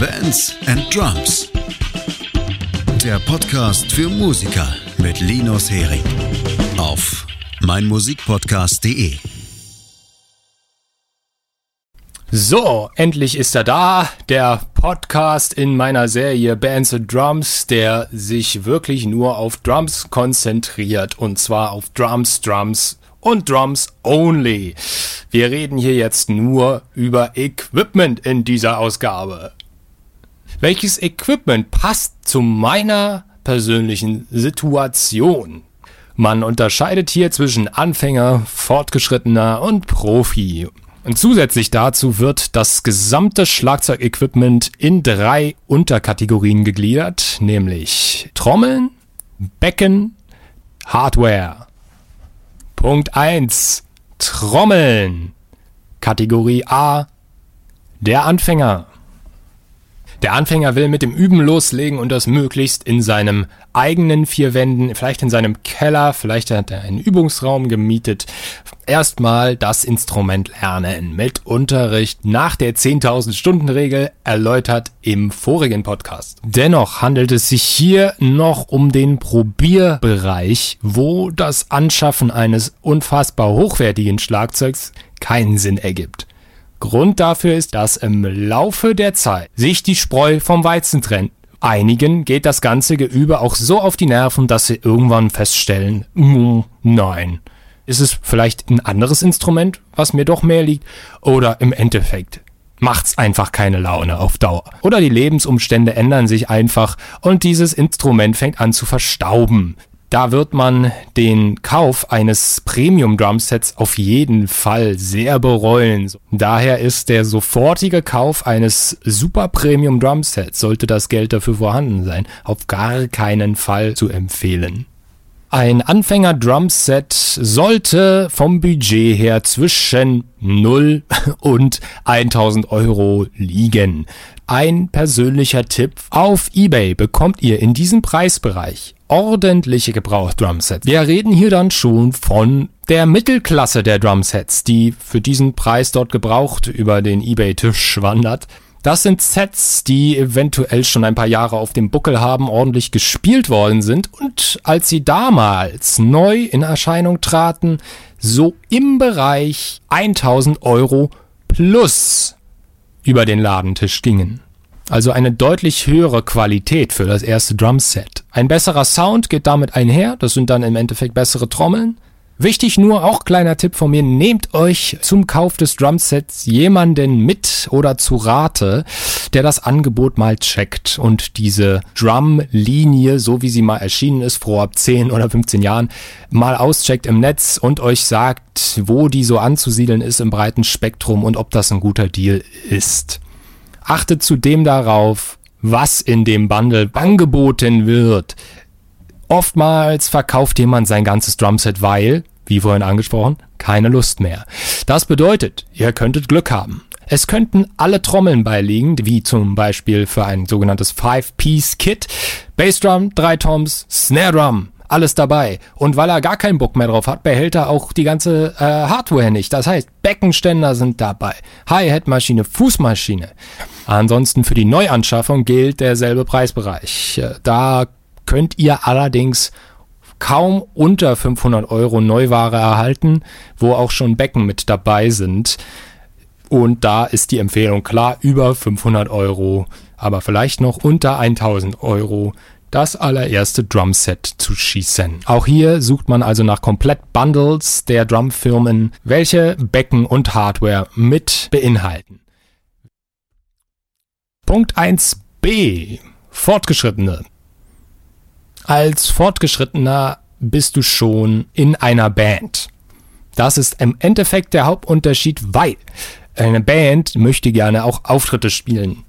Bands and Drums. Der Podcast für Musiker mit Linus Hering. Auf meinmusikpodcast.de. So, endlich ist er da, der Podcast in meiner Serie Bands and Drums, der sich wirklich nur auf Drums konzentriert und zwar auf Drums, Drums und Drums only. Wir reden hier jetzt nur über Equipment in dieser Ausgabe. Welches Equipment passt zu meiner persönlichen Situation? Man unterscheidet hier zwischen Anfänger, Fortgeschrittener und Profi. Und zusätzlich dazu wird das gesamte Schlagzeugequipment in drei Unterkategorien gegliedert, nämlich Trommeln, Becken, Hardware. Punkt 1. Trommeln. Kategorie A. Der Anfänger. Der Anfänger will mit dem Üben loslegen und das möglichst in seinem eigenen vier Wänden, vielleicht in seinem Keller, vielleicht hat er einen Übungsraum gemietet. Erstmal das Instrument lernen mit Unterricht nach der 10.000 Stunden Regel erläutert im vorigen Podcast. Dennoch handelt es sich hier noch um den Probierbereich, wo das Anschaffen eines unfassbar hochwertigen Schlagzeugs keinen Sinn ergibt. Grund dafür ist, dass im Laufe der Zeit sich die Spreu vom Weizen trennt. Einigen geht das ganze Geübe auch so auf die Nerven, dass sie irgendwann feststellen, mm, nein. Ist es vielleicht ein anderes Instrument, was mir doch mehr liegt? Oder im Endeffekt macht's einfach keine Laune auf Dauer. Oder die Lebensumstände ändern sich einfach und dieses Instrument fängt an zu verstauben. Da wird man den Kauf eines Premium Drumsets auf jeden Fall sehr bereuen. Daher ist der sofortige Kauf eines Super Premium Drumsets, sollte das Geld dafür vorhanden sein, auf gar keinen Fall zu empfehlen. Ein Anfänger Drumset sollte vom Budget her zwischen 0 und 1000 Euro liegen. Ein persönlicher Tipp. Auf eBay bekommt ihr in diesem Preisbereich ordentliche Gebrauch-Drumsets. Wir reden hier dann schon von der Mittelklasse der Drumsets, die für diesen Preis dort gebraucht über den eBay-Tisch wandert. Das sind Sets, die eventuell schon ein paar Jahre auf dem Buckel haben, ordentlich gespielt worden sind und als sie damals neu in Erscheinung traten, so im Bereich 1000 Euro plus über den Ladentisch gingen. Also eine deutlich höhere Qualität für das erste Drumset. Ein besserer Sound geht damit einher, das sind dann im Endeffekt bessere Trommeln. Wichtig nur, auch kleiner Tipp von mir, nehmt euch zum Kauf des Drumsets jemanden mit oder zu Rate, der das Angebot mal checkt und diese Drumlinie, so wie sie mal erschienen ist vor 10 oder 15 Jahren, mal auscheckt im Netz und euch sagt, wo die so anzusiedeln ist im breiten Spektrum und ob das ein guter Deal ist. Achtet zudem darauf, was in dem Bundle angeboten wird. Oftmals verkauft jemand sein ganzes Drumset, weil, wie vorhin angesprochen, keine Lust mehr. Das bedeutet, ihr könntet Glück haben. Es könnten alle Trommeln beiliegen, wie zum Beispiel für ein sogenanntes Five-Piece-Kit, Bassdrum, drei Toms, Snare Drum, alles dabei. Und weil er gar keinen Bock mehr drauf hat, behält er auch die ganze äh, Hardware nicht. Das heißt, Beckenständer sind dabei, Hi-Hat-Maschine, Fußmaschine. Ansonsten für die Neuanschaffung gilt derselbe Preisbereich. Äh, da könnt ihr allerdings kaum unter 500 Euro Neuware erhalten, wo auch schon Becken mit dabei sind. Und da ist die Empfehlung klar über 500 Euro, aber vielleicht noch unter 1000 Euro das allererste Drumset zu schießen. Auch hier sucht man also nach Komplett-Bundles der Drumfirmen, welche Becken und Hardware mit beinhalten. Punkt 1b. Fortgeschrittene. Als Fortgeschrittener bist du schon in einer Band. Das ist im Endeffekt der Hauptunterschied, weil eine Band möchte gerne auch Auftritte spielen.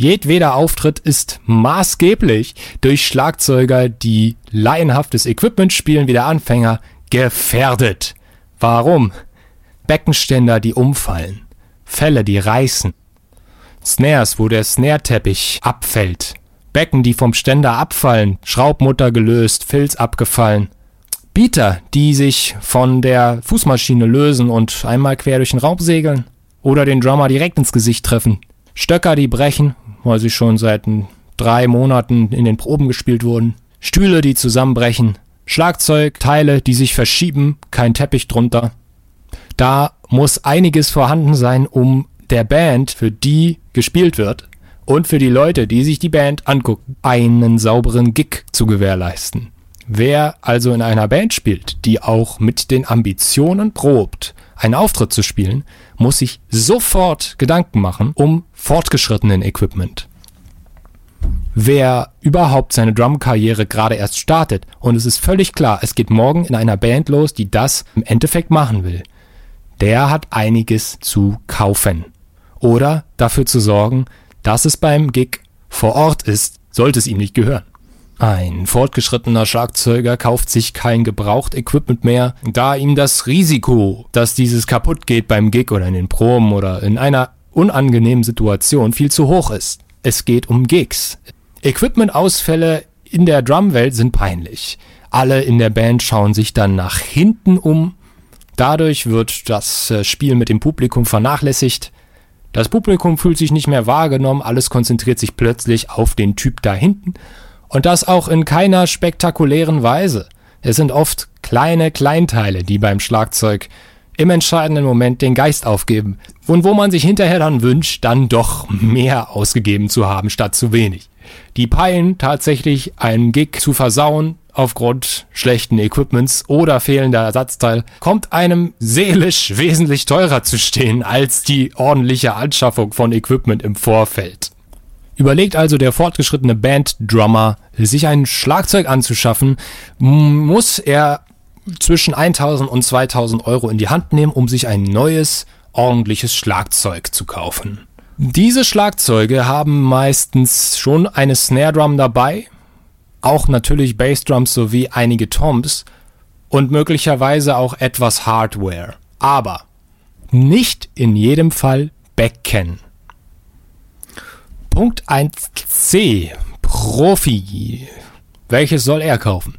Jedweder Auftritt ist maßgeblich durch Schlagzeuger, die laienhaftes Equipment spielen wie der Anfänger, gefährdet. Warum? Beckenständer, die umfallen. Fälle, die reißen. Snares, wo der Snare-Teppich abfällt. Becken, die vom Ständer abfallen. Schraubmutter gelöst, Filz abgefallen. Bieter, die sich von der Fußmaschine lösen und einmal quer durch den Raum segeln. Oder den Drummer direkt ins Gesicht treffen. Stöcker, die brechen, weil sie schon seit drei Monaten in den Proben gespielt wurden. Stühle, die zusammenbrechen. Schlagzeugteile, die sich verschieben, kein Teppich drunter. Da muss einiges vorhanden sein, um der Band, für die gespielt wird, und für die Leute, die sich die Band angucken, einen sauberen Gig zu gewährleisten. Wer also in einer Band spielt, die auch mit den Ambitionen probt, einen Auftritt zu spielen, muss sich sofort Gedanken machen um fortgeschrittenen Equipment. Wer überhaupt seine Drumkarriere gerade erst startet und es ist völlig klar, es geht morgen in einer Band los, die das im Endeffekt machen will, der hat einiges zu kaufen. Oder dafür zu sorgen, dass es beim Gig vor Ort ist, sollte es ihm nicht gehören. Ein fortgeschrittener Schlagzeuger kauft sich kein gebraucht Equipment mehr, da ihm das Risiko, dass dieses kaputt geht beim Gig oder in den Proben oder in einer unangenehmen Situation viel zu hoch ist. Es geht um Gigs. Equipment-Ausfälle in der Drumwelt sind peinlich. Alle in der Band schauen sich dann nach hinten um. Dadurch wird das äh, Spiel mit dem Publikum vernachlässigt. Das Publikum fühlt sich nicht mehr wahrgenommen, alles konzentriert sich plötzlich auf den Typ da hinten und das auch in keiner spektakulären Weise. Es sind oft kleine Kleinteile, die beim Schlagzeug im entscheidenden Moment den Geist aufgeben und wo man sich hinterher dann wünscht, dann doch mehr ausgegeben zu haben statt zu wenig. Die peilen tatsächlich einen Gig zu versauen aufgrund schlechten Equipments oder fehlender Ersatzteil, kommt einem seelisch wesentlich teurer zu stehen als die ordentliche Anschaffung von Equipment im Vorfeld. Überlegt also der fortgeschrittene Banddrummer, sich ein Schlagzeug anzuschaffen, muss er zwischen 1000 und 2000 Euro in die Hand nehmen, um sich ein neues, ordentliches Schlagzeug zu kaufen. Diese Schlagzeuge haben meistens schon eine Snare Drum dabei, auch natürlich Bassdrums sowie einige Toms und möglicherweise auch etwas Hardware. Aber nicht in jedem Fall Becken. Punkt 1c. Profi. Welches soll er kaufen?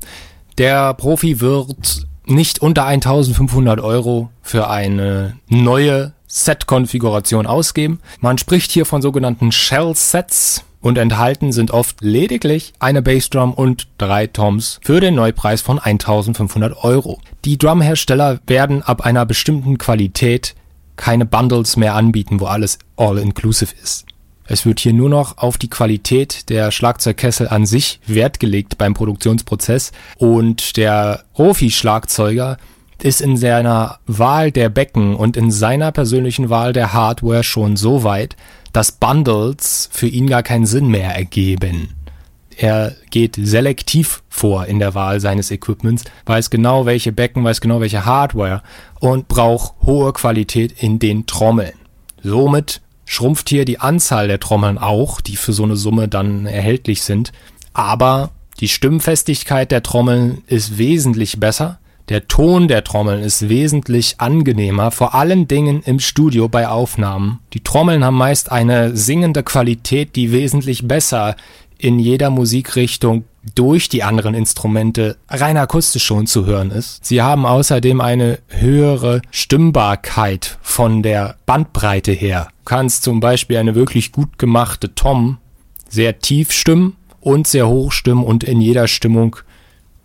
Der Profi wird nicht unter 1500 Euro für eine neue Set-Konfiguration ausgeben. Man spricht hier von sogenannten Shell-Sets und enthalten sind oft lediglich eine Bassdrum und drei Toms für den Neupreis von 1500 Euro. Die Drumhersteller werden ab einer bestimmten Qualität keine Bundles mehr anbieten, wo alles all-inclusive ist. Es wird hier nur noch auf die Qualität der Schlagzeugkessel an sich Wert gelegt beim Produktionsprozess und der Profi-Schlagzeuger ist in seiner Wahl der Becken und in seiner persönlichen Wahl der Hardware schon so weit, dass Bundles für ihn gar keinen Sinn mehr ergeben. Er geht selektiv vor in der Wahl seines Equipments, weiß genau welche Becken, weiß genau welche Hardware und braucht hohe Qualität in den Trommeln. Somit schrumpft hier die Anzahl der Trommeln auch, die für so eine Summe dann erhältlich sind. Aber die Stimmfestigkeit der Trommeln ist wesentlich besser. Der Ton der Trommeln ist wesentlich angenehmer, vor allen Dingen im Studio bei Aufnahmen. Die Trommeln haben meist eine singende Qualität, die wesentlich besser in jeder Musikrichtung durch die anderen Instrumente rein akustisch schon zu hören ist. Sie haben außerdem eine höhere Stimmbarkeit von der Bandbreite her. Du kannst zum Beispiel eine wirklich gut gemachte Tom sehr tief stimmen und sehr hoch stimmen und in jeder Stimmung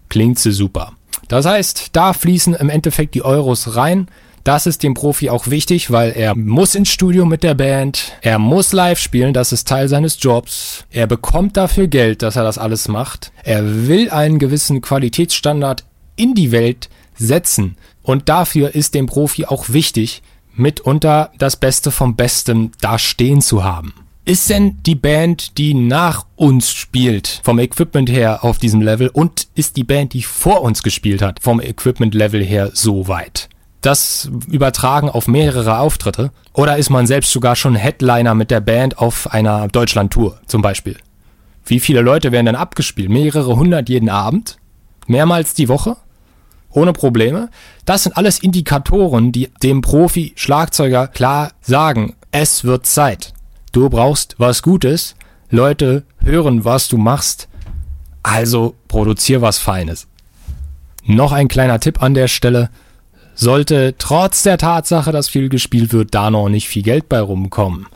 klingt sie super. Das heißt, da fließen im Endeffekt die Euros rein. Das ist dem Profi auch wichtig, weil er muss ins Studio mit der Band, er muss live spielen, das ist Teil seines Jobs. Er bekommt dafür Geld, dass er das alles macht. Er will einen gewissen Qualitätsstandard in die Welt setzen. Und dafür ist dem Profi auch wichtig, mitunter das Beste vom Besten da stehen zu haben. Ist denn die Band, die nach uns spielt, vom Equipment her auf diesem Level und ist die Band, die vor uns gespielt hat, vom Equipment Level her so weit? Das übertragen auf mehrere Auftritte? Oder ist man selbst sogar schon Headliner mit der Band auf einer Deutschland-Tour zum Beispiel? Wie viele Leute werden dann abgespielt? Mehrere hundert jeden Abend? Mehrmals die Woche? Ohne Probleme? Das sind alles Indikatoren, die dem Profi-Schlagzeuger klar sagen, es wird Zeit. Du brauchst was Gutes. Leute hören, was du machst. Also produzier was Feines. Noch ein kleiner Tipp an der Stelle sollte trotz der Tatsache, dass viel gespielt wird, da noch nicht viel Geld bei rumkommen.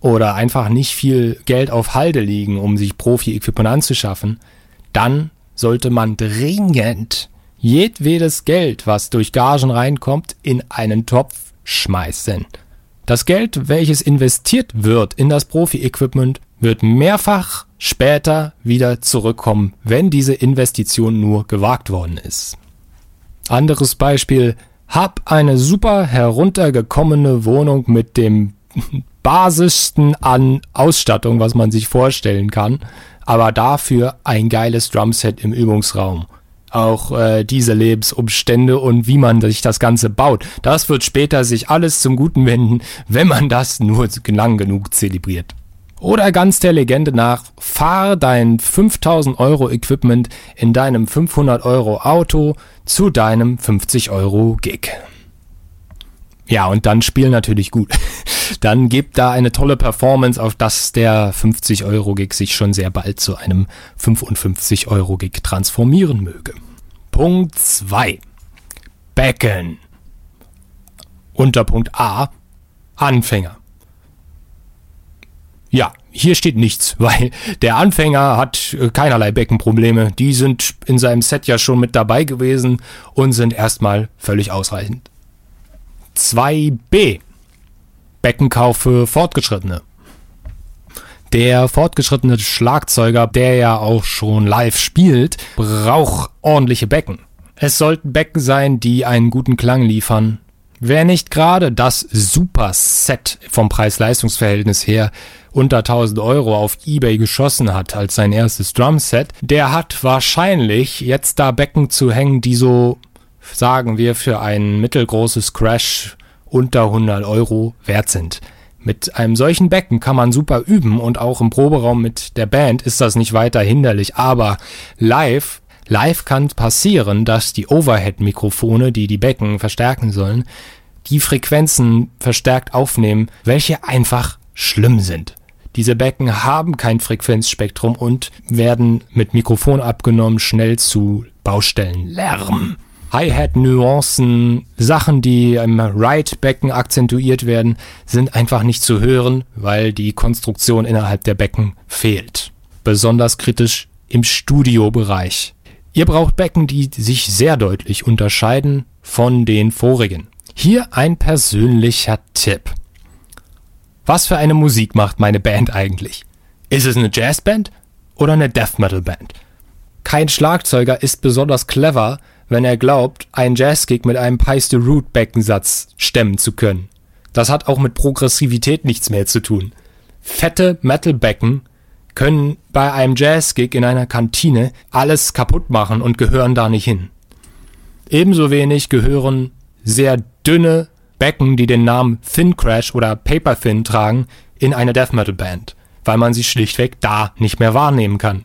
oder einfach nicht viel Geld auf Halde liegen, um sich Profi-Equipment anzuschaffen, dann sollte man dringend jedwedes Geld, was durch Gagen reinkommt, in einen Topf schmeißen. Das Geld, welches investiert wird in das Profi-Equipment, wird mehrfach später wieder zurückkommen, wenn diese Investition nur gewagt worden ist. Anderes Beispiel, hab eine super heruntergekommene Wohnung mit dem basischsten an Ausstattung, was man sich vorstellen kann, aber dafür ein geiles Drumset im Übungsraum. Auch äh, diese Lebensumstände und wie man sich das Ganze baut, das wird später sich alles zum Guten wenden, wenn man das nur lang genug zelebriert. Oder ganz der Legende nach, fahr dein 5000 Euro Equipment in deinem 500 Euro Auto zu deinem 50 Euro Gig. Ja, und dann spiel natürlich gut. Dann gibt da eine tolle Performance, auf das der 50 Euro Gig sich schon sehr bald zu einem 55 Euro Gig transformieren möge. Punkt 2. Becken. Unterpunkt A. Anfänger. Ja, hier steht nichts, weil der Anfänger hat äh, keinerlei Beckenprobleme. Die sind in seinem Set ja schon mit dabei gewesen und sind erstmal völlig ausreichend. 2b. Beckenkauf für Fortgeschrittene. Der fortgeschrittene Schlagzeuger, der ja auch schon live spielt, braucht ordentliche Becken. Es sollten Becken sein, die einen guten Klang liefern, Wer nicht gerade das Super-Set vom Preis-Leistungs-Verhältnis her unter 1000 Euro auf Ebay geschossen hat als sein erstes Drumset, der hat wahrscheinlich jetzt da Becken zu hängen, die so, sagen wir, für ein mittelgroßes Crash unter 100 Euro wert sind. Mit einem solchen Becken kann man super üben und auch im Proberaum mit der Band ist das nicht weiter hinderlich, aber live Live kann passieren, dass die Overhead-Mikrofone, die die Becken verstärken sollen, die Frequenzen verstärkt aufnehmen, welche einfach schlimm sind. Diese Becken haben kein Frequenzspektrum und werden mit Mikrofon abgenommen schnell zu Baustellenlärm. Hi-Hat-Nuancen, Sachen, die im Right-Becken akzentuiert werden, sind einfach nicht zu hören, weil die Konstruktion innerhalb der Becken fehlt. Besonders kritisch im Studiobereich. Ihr braucht Becken, die sich sehr deutlich unterscheiden von den vorigen. Hier ein persönlicher Tipp. Was für eine Musik macht meine Band eigentlich? Ist es eine Jazzband oder eine Death Metal Band? Kein Schlagzeuger ist besonders clever, wenn er glaubt, einen Jazzgig mit einem Pies de Root Beckensatz stemmen zu können. Das hat auch mit Progressivität nichts mehr zu tun. Fette Metal-Becken können bei einem Jazzgig in einer Kantine alles kaputt machen und gehören da nicht hin. Ebenso wenig gehören sehr dünne Becken, die den Namen Thin Crash oder Paper Thin tragen, in eine Death Metal Band, weil man sie schlichtweg da nicht mehr wahrnehmen kann.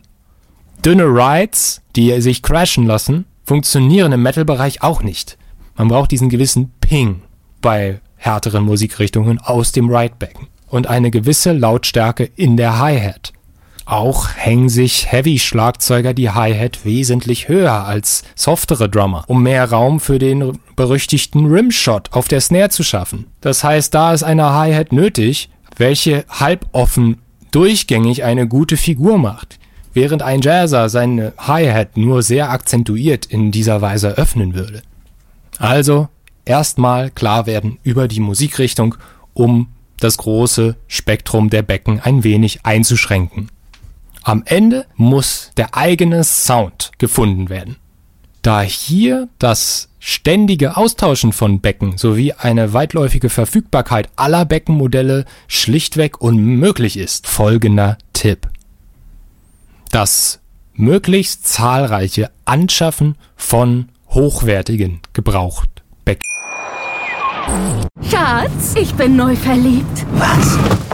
Dünne Rides, die sich crashen lassen, funktionieren im Metal-Bereich auch nicht. Man braucht diesen gewissen Ping bei härteren Musikrichtungen aus dem Ride-Becken und eine gewisse Lautstärke in der Hi-Hat. Auch hängen sich Heavy-Schlagzeuger die Hi-Hat wesentlich höher als softere Drummer, um mehr Raum für den berüchtigten Rimshot auf der Snare zu schaffen. Das heißt, da ist eine Hi-Hat nötig, welche halboffen durchgängig eine gute Figur macht, während ein Jazzer seine Hi-Hat nur sehr akzentuiert in dieser Weise öffnen würde. Also erstmal klar werden über die Musikrichtung, um das große Spektrum der Becken ein wenig einzuschränken. Am Ende muss der eigene Sound gefunden werden. Da hier das ständige Austauschen von Becken sowie eine weitläufige Verfügbarkeit aller Beckenmodelle schlichtweg unmöglich ist, folgender Tipp. Das möglichst zahlreiche Anschaffen von hochwertigen Gebrauchtbecken. Schatz, ich bin neu verliebt. Was?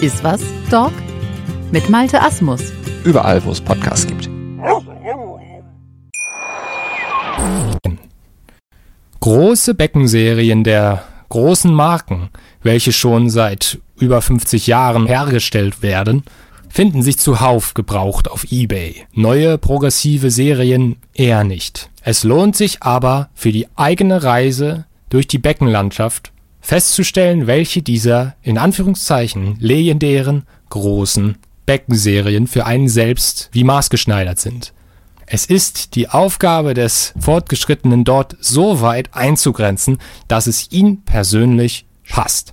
Ist was, Dog? Mit Malte Asmus. Überall, wo es Podcasts gibt. Große Beckenserien der großen Marken, welche schon seit über 50 Jahren hergestellt werden, finden sich zuhauf gebraucht auf eBay. Neue progressive Serien eher nicht. Es lohnt sich aber für die eigene Reise durch die Beckenlandschaft festzustellen, welche dieser in Anführungszeichen legendären großen Beckenserien für einen selbst wie maßgeschneidert sind. Es ist die Aufgabe des Fortgeschrittenen dort so weit einzugrenzen, dass es ihn persönlich passt.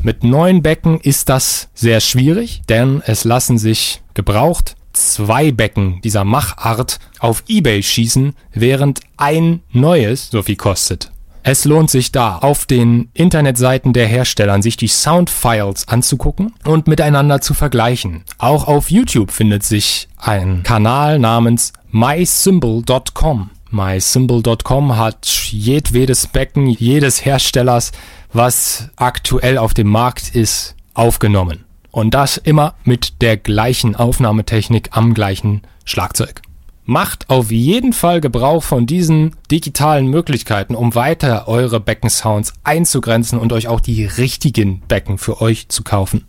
Mit neuen Becken ist das sehr schwierig, denn es lassen sich gebraucht zwei Becken dieser Machart auf eBay schießen, während ein neues so viel kostet. Es lohnt sich da, auf den Internetseiten der Hersteller sich die Soundfiles anzugucken und miteinander zu vergleichen. Auch auf YouTube findet sich ein Kanal namens mysymbol.com. MySymbol.com hat jedwedes Becken jedes Herstellers, was aktuell auf dem Markt ist, aufgenommen. Und das immer mit der gleichen Aufnahmetechnik am gleichen Schlagzeug. Macht auf jeden Fall Gebrauch von diesen digitalen Möglichkeiten, um weiter eure Beckensounds einzugrenzen und euch auch die richtigen Becken für euch zu kaufen.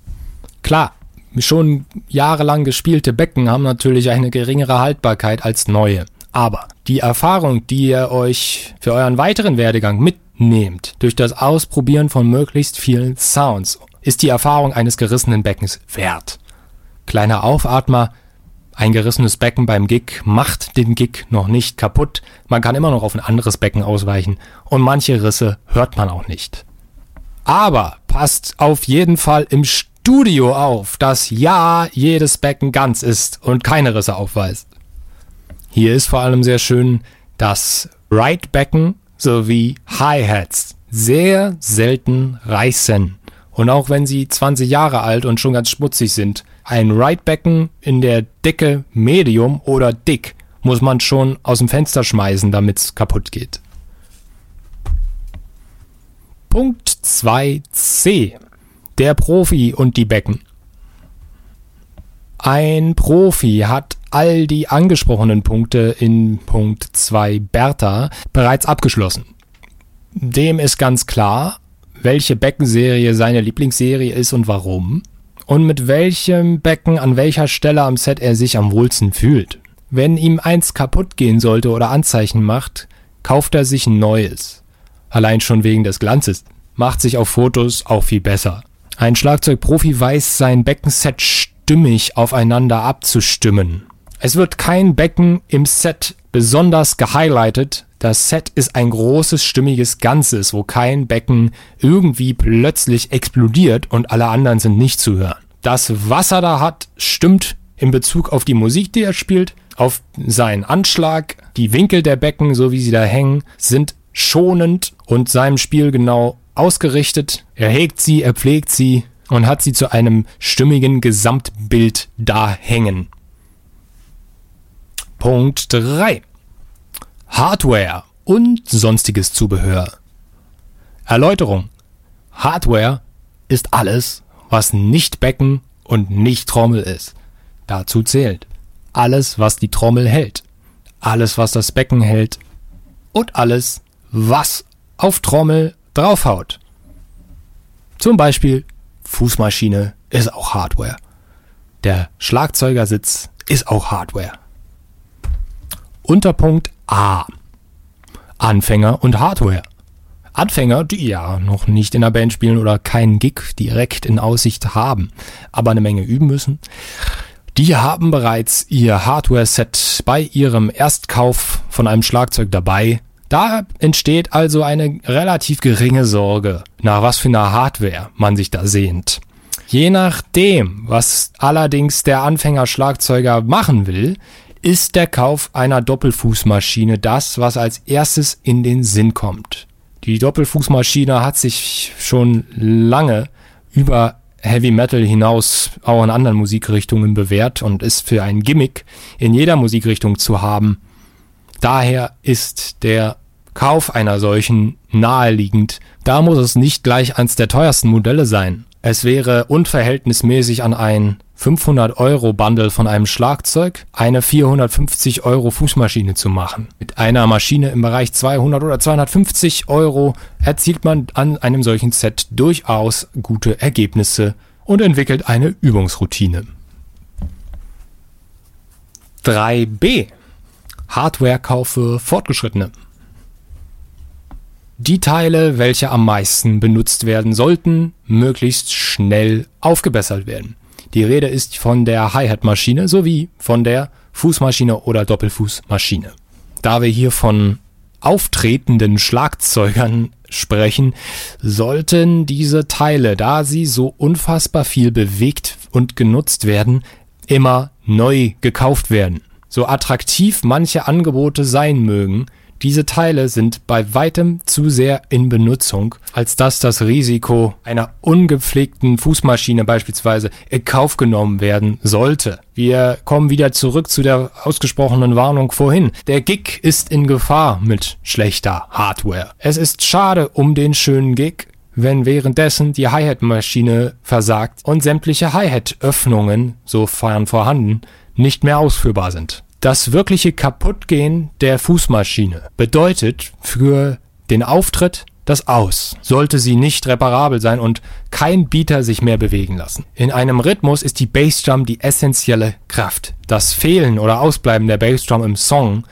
Klar, schon jahrelang gespielte Becken haben natürlich eine geringere Haltbarkeit als neue. Aber die Erfahrung, die ihr euch für euren weiteren Werdegang mitnehmt, durch das Ausprobieren von möglichst vielen Sounds, ist die Erfahrung eines gerissenen Beckens wert. Kleiner Aufatmer, ein gerissenes Becken beim Gig macht den Gig noch nicht kaputt. Man kann immer noch auf ein anderes Becken ausweichen und manche Risse hört man auch nicht. Aber passt auf jeden Fall im Studio auf, dass ja jedes Becken ganz ist und keine Risse aufweist. Hier ist vor allem sehr schön, dass Right-Becken sowie Hi-Hats sehr selten reißen. Und auch wenn sie 20 Jahre alt und schon ganz schmutzig sind, ein Right-Becken in der Dicke Medium oder dick muss man schon aus dem Fenster schmeißen, damit es kaputt geht. Punkt 2c. Der Profi und die Becken. Ein Profi hat all die angesprochenen Punkte in Punkt 2 Bertha bereits abgeschlossen. Dem ist ganz klar, welche Beckenserie seine Lieblingsserie ist und warum und mit welchem Becken an welcher Stelle am Set er sich am wohlsten fühlt. Wenn ihm eins kaputt gehen sollte oder Anzeichen macht, kauft er sich ein neues. Allein schon wegen des Glanzes. Macht sich auf Fotos auch viel besser. Ein Schlagzeugprofi weiß sein Beckenset stimmig aufeinander abzustimmen. Es wird kein Becken im Set besonders gehighlightet. Das Set ist ein großes, stimmiges Ganzes, wo kein Becken irgendwie plötzlich explodiert und alle anderen sind nicht zu hören. Das, was er da hat, stimmt in Bezug auf die Musik, die er spielt, auf seinen Anschlag, die Winkel der Becken, so wie sie da hängen, sind schonend und seinem Spiel genau ausgerichtet. Er hegt sie, er pflegt sie und hat sie zu einem stimmigen Gesamtbild da hängen. Punkt 3. Hardware und sonstiges Zubehör. Erläuterung. Hardware ist alles, was nicht Becken und nicht Trommel ist. Dazu zählt alles, was die Trommel hält, alles, was das Becken hält und alles, was auf Trommel draufhaut. Zum Beispiel Fußmaschine ist auch Hardware. Der Schlagzeugersitz ist auch Hardware. Unterpunkt A. Anfänger und Hardware. Anfänger, die ja noch nicht in der Band spielen oder keinen Gig direkt in Aussicht haben, aber eine Menge üben müssen, die haben bereits ihr Hardware-Set bei ihrem Erstkauf von einem Schlagzeug dabei. Da entsteht also eine relativ geringe Sorge, nach was für einer Hardware man sich da sehnt. Je nachdem, was allerdings der Anfänger-Schlagzeuger machen will, ist der Kauf einer Doppelfußmaschine das, was als erstes in den Sinn kommt. Die Doppelfußmaschine hat sich schon lange über Heavy Metal hinaus auch in anderen Musikrichtungen bewährt und ist für ein Gimmick in jeder Musikrichtung zu haben. Daher ist der Kauf einer solchen naheliegend. Da muss es nicht gleich eins der teuersten Modelle sein. Es wäre unverhältnismäßig an ein 500 Euro Bundle von einem Schlagzeug eine 450 Euro Fußmaschine zu machen. Mit einer Maschine im Bereich 200 oder 250 Euro erzielt man an einem solchen Set durchaus gute Ergebnisse und entwickelt eine Übungsroutine. 3b Hardwarekauf für Fortgeschrittene. Die Teile, welche am meisten benutzt werden sollten, möglichst schnell aufgebessert werden. Die Rede ist von der Hi-Hat-Maschine sowie von der Fußmaschine oder Doppelfußmaschine. Da wir hier von auftretenden Schlagzeugern sprechen, sollten diese Teile, da sie so unfassbar viel bewegt und genutzt werden, immer neu gekauft werden. So attraktiv manche Angebote sein mögen, diese Teile sind bei weitem zu sehr in Benutzung, als dass das Risiko einer ungepflegten Fußmaschine beispielsweise in Kauf genommen werden sollte. Wir kommen wieder zurück zu der ausgesprochenen Warnung vorhin. Der Gig ist in Gefahr mit schlechter Hardware. Es ist schade um den schönen Gig, wenn währenddessen die Hi-Hat-Maschine versagt und sämtliche Hi-Hat-Öffnungen, sofern vorhanden, nicht mehr ausführbar sind. Das wirkliche Kaputtgehen der Fußmaschine bedeutet für den Auftritt das Aus, sollte sie nicht reparabel sein und kein Beater sich mehr bewegen lassen. In einem Rhythmus ist die Bassdrum die essentielle Kraft. Das Fehlen oder Ausbleiben der Bassdrum im Song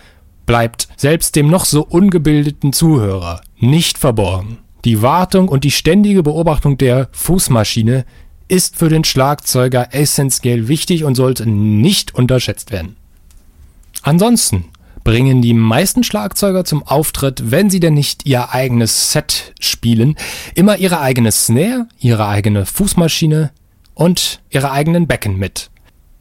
bleibt selbst dem noch so ungebildeten Zuhörer nicht verborgen. Die Wartung und die ständige Beobachtung der Fußmaschine ist für den Schlagzeuger essentiell wichtig und sollte nicht unterschätzt werden. Ansonsten bringen die meisten Schlagzeuger zum Auftritt, wenn sie denn nicht ihr eigenes Set spielen, immer ihre eigene Snare, ihre eigene Fußmaschine und ihre eigenen Becken mit.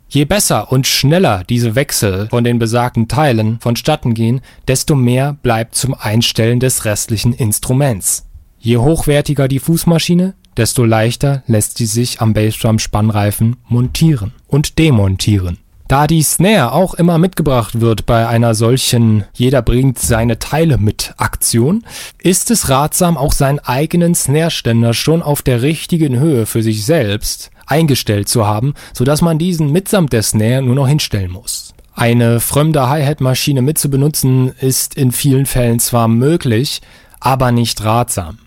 Je besser und schneller diese Wechsel von den besagten Teilen vonstatten gehen, desto mehr bleibt zum Einstellen des restlichen Instruments. Je hochwertiger die Fußmaschine, desto leichter lässt sie sich am Bassdrum Spannreifen montieren und demontieren. Da die Snare auch immer mitgebracht wird bei einer solchen Jeder bringt seine Teile mit Aktion, ist es ratsam, auch seinen eigenen Snare-Ständer schon auf der richtigen Höhe für sich selbst eingestellt zu haben, sodass man diesen mitsamt der Snare nur noch hinstellen muss. Eine fremde Hi-Hat-Maschine mitzubenutzen ist in vielen Fällen zwar möglich, aber nicht ratsam.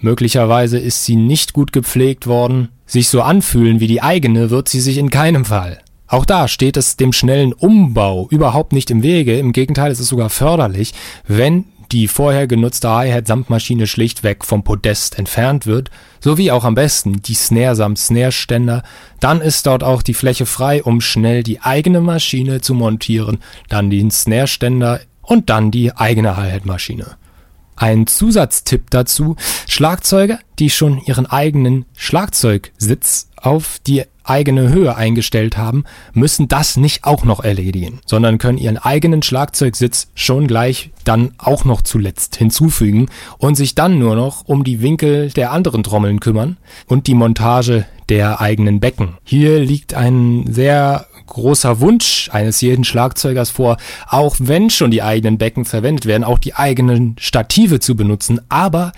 Möglicherweise ist sie nicht gut gepflegt worden, sich so anfühlen wie die eigene wird sie sich in keinem Fall. Auch da steht es dem schnellen Umbau überhaupt nicht im Wege. Im Gegenteil, es ist sogar förderlich, wenn die vorher genutzte Hi-Hat-Samtmaschine schlichtweg vom Podest entfernt wird, sowie auch am besten die Snare samt Snare-Ständer, dann ist dort auch die Fläche frei, um schnell die eigene Maschine zu montieren, dann den Snare-Ständer und dann die eigene Hi-Hat-Maschine. Ein Zusatztipp dazu, Schlagzeuger, die schon ihren eigenen Schlagzeugsitz auf die eigene Höhe eingestellt haben, müssen das nicht auch noch erledigen, sondern können ihren eigenen Schlagzeugsitz schon gleich dann auch noch zuletzt hinzufügen und sich dann nur noch um die Winkel der anderen Trommeln kümmern und die Montage der eigenen Becken. Hier liegt ein sehr großer Wunsch eines jeden Schlagzeugers vor, auch wenn schon die eigenen Becken verwendet werden, auch die eigenen Stative zu benutzen. Aber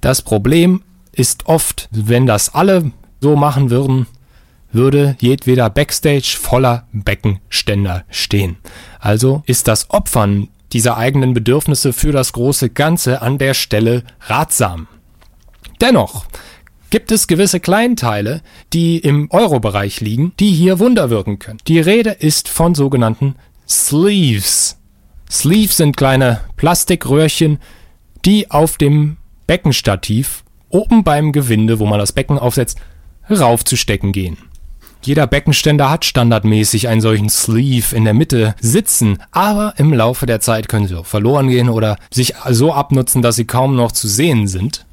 das Problem ist oft, wenn das alle so machen würden, würde jedweder Backstage voller Beckenständer stehen. Also ist das Opfern dieser eigenen Bedürfnisse für das große Ganze an der Stelle ratsam. Dennoch gibt es gewisse Kleinteile, die im Euro-Bereich liegen, die hier Wunder wirken können. Die Rede ist von sogenannten Sleeves. Sleeves sind kleine Plastikröhrchen, die auf dem Beckenstativ oben beim Gewinde, wo man das Becken aufsetzt, raufzustecken gehen. Jeder Beckenständer hat standardmäßig einen solchen Sleeve in der Mitte sitzen, aber im Laufe der Zeit können sie auch verloren gehen oder sich so abnutzen, dass sie kaum noch zu sehen sind.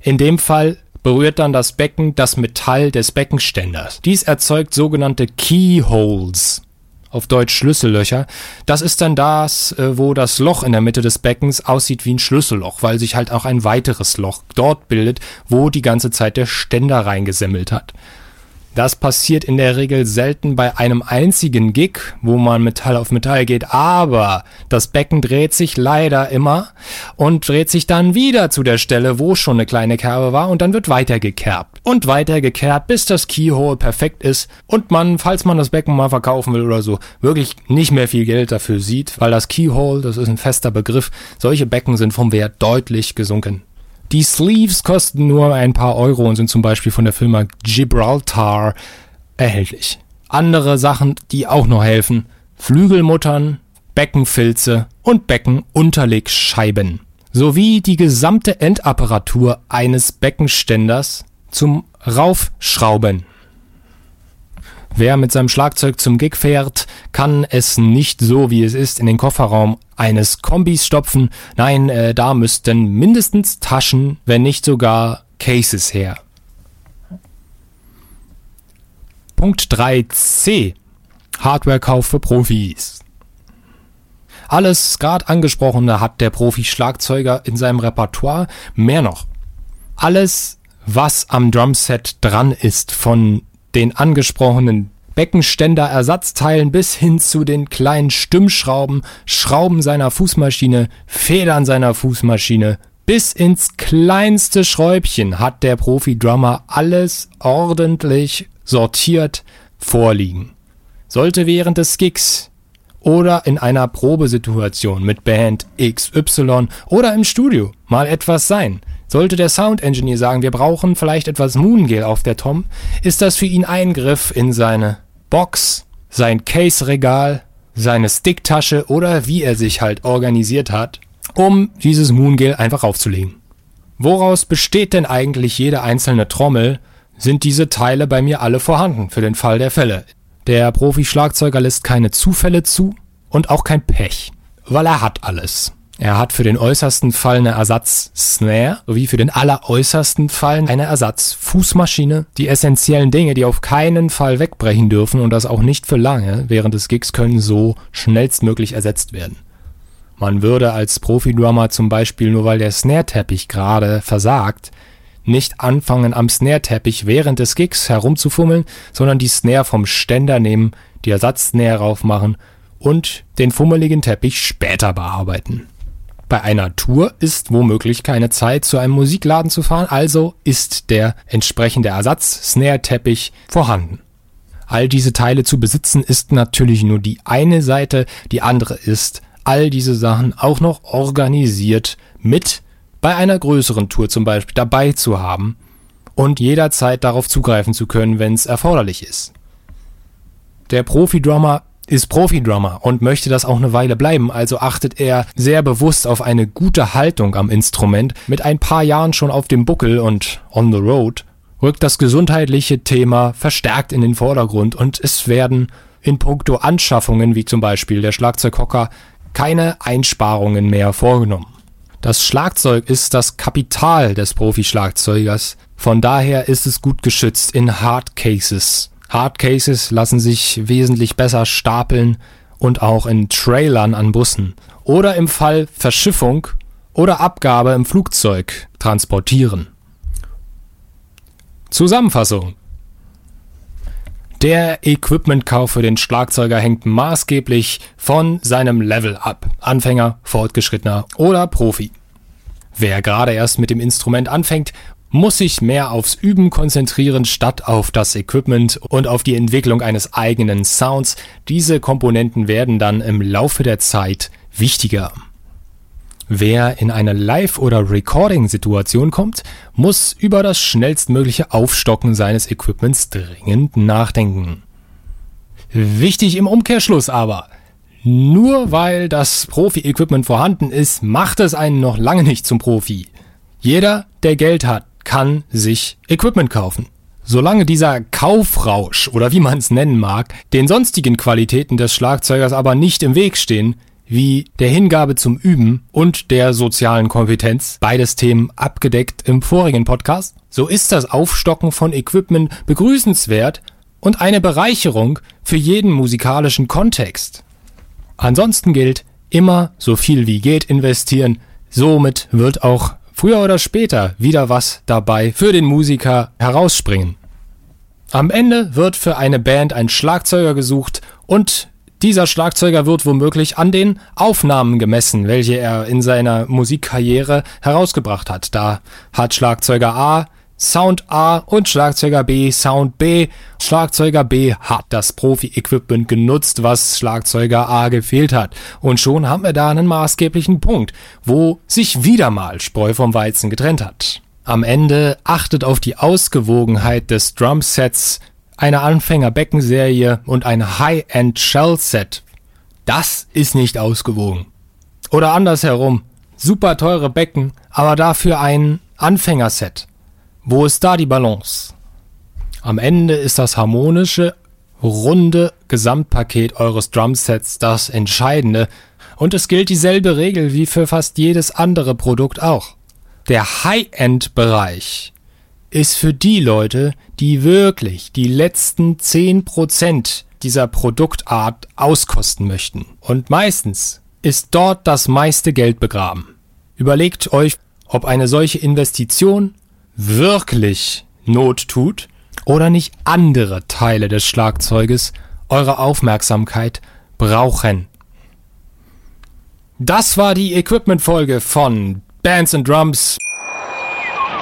In dem Fall berührt dann das Becken das Metall des Beckenständers. Dies erzeugt sogenannte Keyholes auf Deutsch Schlüssellöcher. Das ist dann das, äh, wo das Loch in der Mitte des Beckens aussieht wie ein Schlüsselloch, weil sich halt auch ein weiteres Loch dort bildet, wo die ganze Zeit der Ständer reingesemmelt hat. Das passiert in der Regel selten bei einem einzigen Gig, wo man Metall auf Metall geht, aber das Becken dreht sich leider immer und dreht sich dann wieder zu der Stelle, wo schon eine kleine Kerbe war und dann wird weiter gekerbt und weiter gekerbt, bis das Keyhole perfekt ist und man, falls man das Becken mal verkaufen will oder so, wirklich nicht mehr viel Geld dafür sieht, weil das Keyhole, das ist ein fester Begriff, solche Becken sind vom Wert deutlich gesunken. Die Sleeves kosten nur ein paar Euro und sind zum Beispiel von der Firma Gibraltar erhältlich. Andere Sachen, die auch noch helfen, Flügelmuttern, Beckenfilze und Beckenunterlegscheiben sowie die gesamte Endapparatur eines Beckenständers zum Raufschrauben. Wer mit seinem Schlagzeug zum Gig fährt, kann es nicht so, wie es ist, in den Kofferraum eines Kombis stopfen. Nein, äh, da müssten mindestens Taschen, wenn nicht sogar Cases her. Punkt 3c. Hardwarekauf für Profis. Alles gerade angesprochene hat der Profi-Schlagzeuger in seinem Repertoire. Mehr noch. Alles, was am Drumset dran ist, von den angesprochenen Beckenständer-Ersatzteilen bis hin zu den kleinen Stimmschrauben, Schrauben seiner Fußmaschine, Federn seiner Fußmaschine, bis ins kleinste Schräubchen hat der Profi-Drummer alles ordentlich sortiert vorliegen. Sollte während des Gigs oder in einer Probesituation mit Band XY oder im Studio mal etwas sein, sollte der Sound Engineer sagen, wir brauchen vielleicht etwas Moongel auf der Tom, ist das für ihn Eingriff in seine Box, sein Case-Regal, seine Sticktasche oder wie er sich halt organisiert hat, um dieses Moongel einfach aufzulegen. Woraus besteht denn eigentlich jede einzelne Trommel? Sind diese Teile bei mir alle vorhanden für den Fall der Fälle? Der Profi-Schlagzeuger lässt keine Zufälle zu und auch kein Pech, weil er hat alles. Er hat für den äußersten Fall eine Ersatz-Snare sowie für den alleräußersten Fall eine Ersatz-Fußmaschine. Die essentiellen Dinge, die auf keinen Fall wegbrechen dürfen und das auch nicht für lange während des Gigs, können so schnellstmöglich ersetzt werden. Man würde als Profi-Drummer zum Beispiel, nur weil der Snare-Teppich gerade versagt, nicht anfangen am Snare-Teppich während des Gigs herumzufummeln, sondern die Snare vom Ständer nehmen, die Ersatz-Snare raufmachen und den fummeligen Teppich später bearbeiten. Bei einer Tour ist womöglich keine Zeit, zu einem Musikladen zu fahren, also ist der entsprechende Ersatz-Snare-Teppich vorhanden. All diese Teile zu besitzen ist natürlich nur die eine Seite, die andere ist, all diese Sachen auch noch organisiert mit bei einer größeren Tour zum Beispiel dabei zu haben und jederzeit darauf zugreifen zu können, wenn es erforderlich ist. Der Profi-Drummer ist Profi-Drummer und möchte das auch eine Weile bleiben, also achtet er sehr bewusst auf eine gute Haltung am Instrument. Mit ein paar Jahren schon auf dem Buckel und on the road rückt das gesundheitliche Thema verstärkt in den Vordergrund und es werden in puncto Anschaffungen, wie zum Beispiel der Schlagzeughocker, keine Einsparungen mehr vorgenommen. Das Schlagzeug ist das Kapital des Profi-Schlagzeugers. Von daher ist es gut geschützt in Hard Cases. Hardcases lassen sich wesentlich besser stapeln und auch in Trailern an Bussen oder im Fall Verschiffung oder Abgabe im Flugzeug transportieren. Zusammenfassung der Equipmentkauf für den Schlagzeuger hängt maßgeblich von seinem Level ab. Anfänger, Fortgeschrittener oder Profi. Wer gerade erst mit dem Instrument anfängt, muss sich mehr aufs Üben konzentrieren statt auf das Equipment und auf die Entwicklung eines eigenen Sounds. Diese Komponenten werden dann im Laufe der Zeit wichtiger. Wer in eine Live- oder Recording-Situation kommt, muss über das schnellstmögliche Aufstocken seines Equipments dringend nachdenken. Wichtig im Umkehrschluss aber, nur weil das Profi-Equipment vorhanden ist, macht es einen noch lange nicht zum Profi. Jeder, der Geld hat, kann sich Equipment kaufen. Solange dieser Kaufrausch oder wie man es nennen mag, den sonstigen Qualitäten des Schlagzeugers aber nicht im Weg stehen, wie der Hingabe zum Üben und der sozialen Kompetenz, beides Themen abgedeckt im vorigen Podcast, so ist das Aufstocken von Equipment begrüßenswert und eine Bereicherung für jeden musikalischen Kontext. Ansonsten gilt, immer so viel wie geht investieren, somit wird auch früher oder später wieder was dabei für den Musiker herausspringen. Am Ende wird für eine Band ein Schlagzeuger gesucht und dieser Schlagzeuger wird womöglich an den Aufnahmen gemessen, welche er in seiner Musikkarriere herausgebracht hat. Da hat Schlagzeuger A Sound A und Schlagzeuger B Sound B. Schlagzeuger B hat das Profi-Equipment genutzt, was Schlagzeuger A gefehlt hat. Und schon haben wir da einen maßgeblichen Punkt, wo sich wieder mal Spreu vom Weizen getrennt hat. Am Ende achtet auf die Ausgewogenheit des Drumsets, eine Anfänger-Beckenserie und ein High-End Shell-Set. Das ist nicht ausgewogen. Oder andersherum, super teure Becken, aber dafür ein Anfängerset. Wo ist da die Balance? Am Ende ist das harmonische, runde Gesamtpaket eures Drumsets das Entscheidende und es gilt dieselbe Regel wie für fast jedes andere Produkt auch. Der High-End-Bereich ist für die Leute, die wirklich die letzten 10% dieser Produktart auskosten möchten. Und meistens ist dort das meiste Geld begraben. Überlegt euch, ob eine solche Investition wirklich Not tut oder nicht andere Teile des Schlagzeuges eure Aufmerksamkeit brauchen. Das war die Equipment-Folge von Bands and Drums.